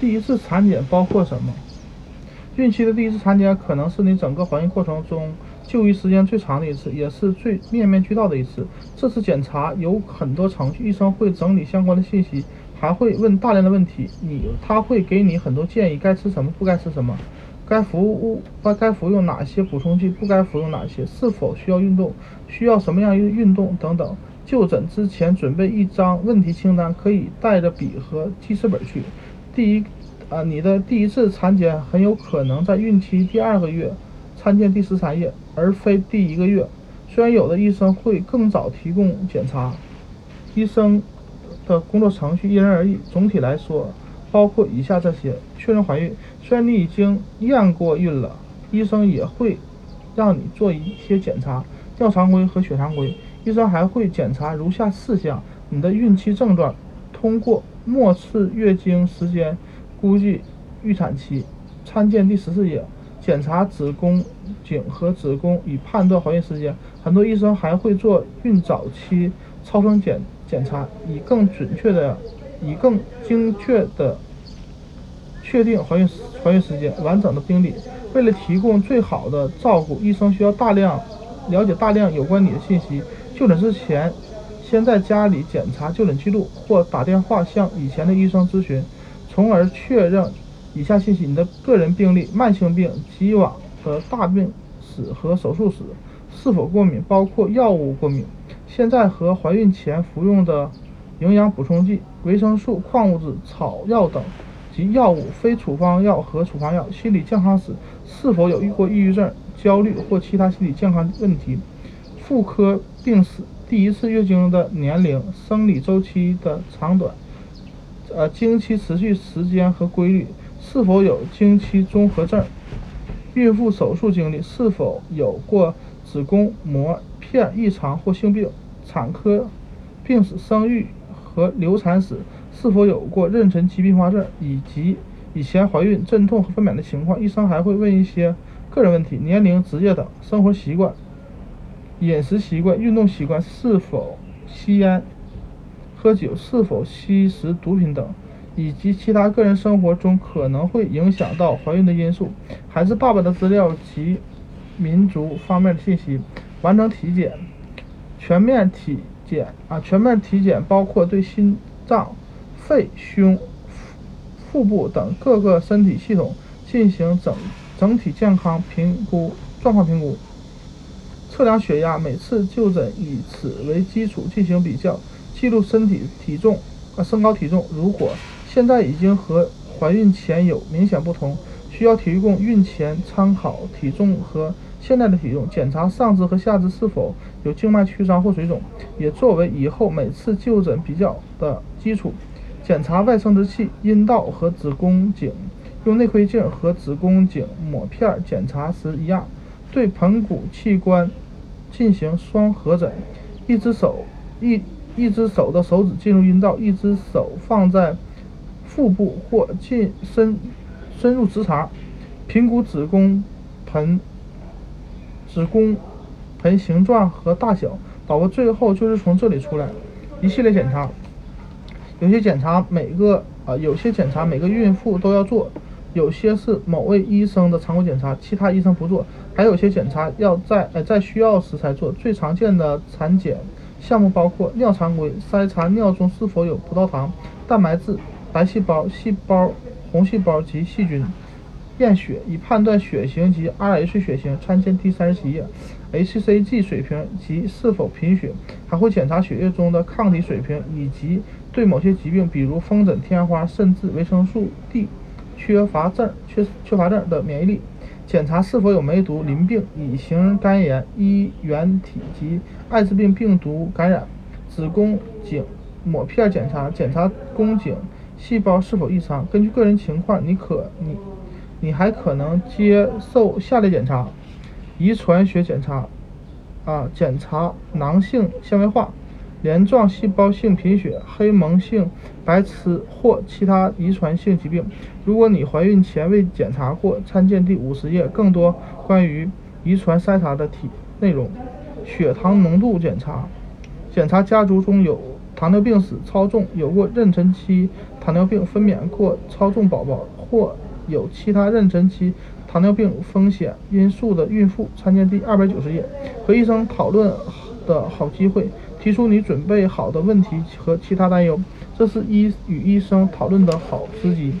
第一次产检包括什么？孕期的第一次产检可能是你整个怀孕过程中就医时间最长的一次，也是最面面俱到的一次。这次检查有很多程序，医生会整理相关的信息，还会问大量的问题。你他会给你很多建议，该吃什么，不该吃什么，该服务该该服用哪些补充剂，不该服用哪些，是否需要运动，需要什么样运运动等等。就诊之前准备一张问题清单，可以带着笔和记事本去。第一，啊，你的第一次产检很有可能在孕期第二个月，参见第十三页，而非第一个月。虽然有的医生会更早提供检查，医生的工作程序因人而异。总体来说，包括以下这些：确认怀孕。虽然你已经验过孕了，医生也会让你做一些检查，尿常规和血常规。医生还会检查如下四项：你的孕期症状，通过末次月经时间估计预产期，参见第十四页。检查子宫颈和子宫以判断怀孕时间。很多医生还会做孕早期超声检检查，以更准确的、以更精确的确定怀孕怀孕时间、完整的病例。为了提供最好的照顾，医生需要大量了解大量有关你的信息。就诊之前，先在家里检查就诊记录，或打电话向以前的医生咨询，从而确认以下信息：你的个人病历、慢性病、既往的大病史和手术史，是否过敏，包括药物过敏，现在和怀孕前服用的营养补充剂、维生素、矿物质、草药等及药物、非处方药和处方药，心理健康史，是否有遇过抑郁症、焦虑或其他心理健康问题。妇科病史、第一次月经的年龄、生理周期的长短、呃经期持续时间和规律、是否有经期综合症、孕妇手术经历、是否有过子宫膜片异常或性病、产科病史、生育和流产史、是否有过妊娠期并发症以及以前怀孕阵痛和分娩的情况。医生还会问一些个人问题：年龄、职业等，生活习惯。饮食习惯、运动习惯、是否吸烟、喝酒、是否吸食毒品等，以及其他个人生活中可能会影响到怀孕的因素。孩子爸爸的资料及民族方面的信息。完成体检，全面体检啊，全面体检包括对心脏、肺、胸、腹部等各个身体系统进行整整体健康评估状况评估。测量血压，每次就诊以此为基础进行比较，记录身体体重啊身高体重。如果现在已经和怀孕前有明显不同，需要提供孕前参考体重和现在的体重，检查上肢和下肢是否有静脉曲张或水肿，也作为以后每次就诊比较的基础。检查外生殖器、阴道和子宫颈，用内窥镜和子宫颈抹片检查时一样，对盆骨器官。进行双合诊，一只手一一只手的手指进入阴道，一只手放在腹部或进深深入直肠，评估子宫盆子宫盆形状和大小。宝宝最后就是从这里出来。一系列检查，有些检查每个啊有些检查每个孕妇都要做。有些是某位医生的常规检查，其他医生不做；还有些检查要在呃在需要时才做。最常见的产检项目包括尿常规，筛查尿中是否有葡萄糖、蛋白质、白细胞、细胞、红细胞及细菌；验血以判断血型及 Rh 血型，参见第三十七页；hCG 水平及是否贫血，还会检查血液中的抗体水平以及对某些疾病，比如风疹、天花，甚至维生素 D。缺乏症、缺缺乏症的免疫力，检查是否有梅毒、淋病、乙型肝炎、衣原体及艾滋病病毒感染。子宫颈抹片检查，检查宫颈细胞是否异常。根据个人情况，你可你你还可能接受下列检查：遗传学检查，啊，检查囊性纤维化。镰状细胞性贫血、黑蒙性白痴或其他遗传性疾病。如果你怀孕前未检查过，参见第五十页更多关于遗传筛查的体内容。血糖浓度检查，检查家族中有糖尿病史超重、有过妊娠期糖尿病分娩过超重宝宝或有其他妊娠期糖尿病风险因素的孕妇，参见第二百九十页。和医生讨论的好机会，提出你准备好的问题和其他担忧，这是医与医生讨论的好时机。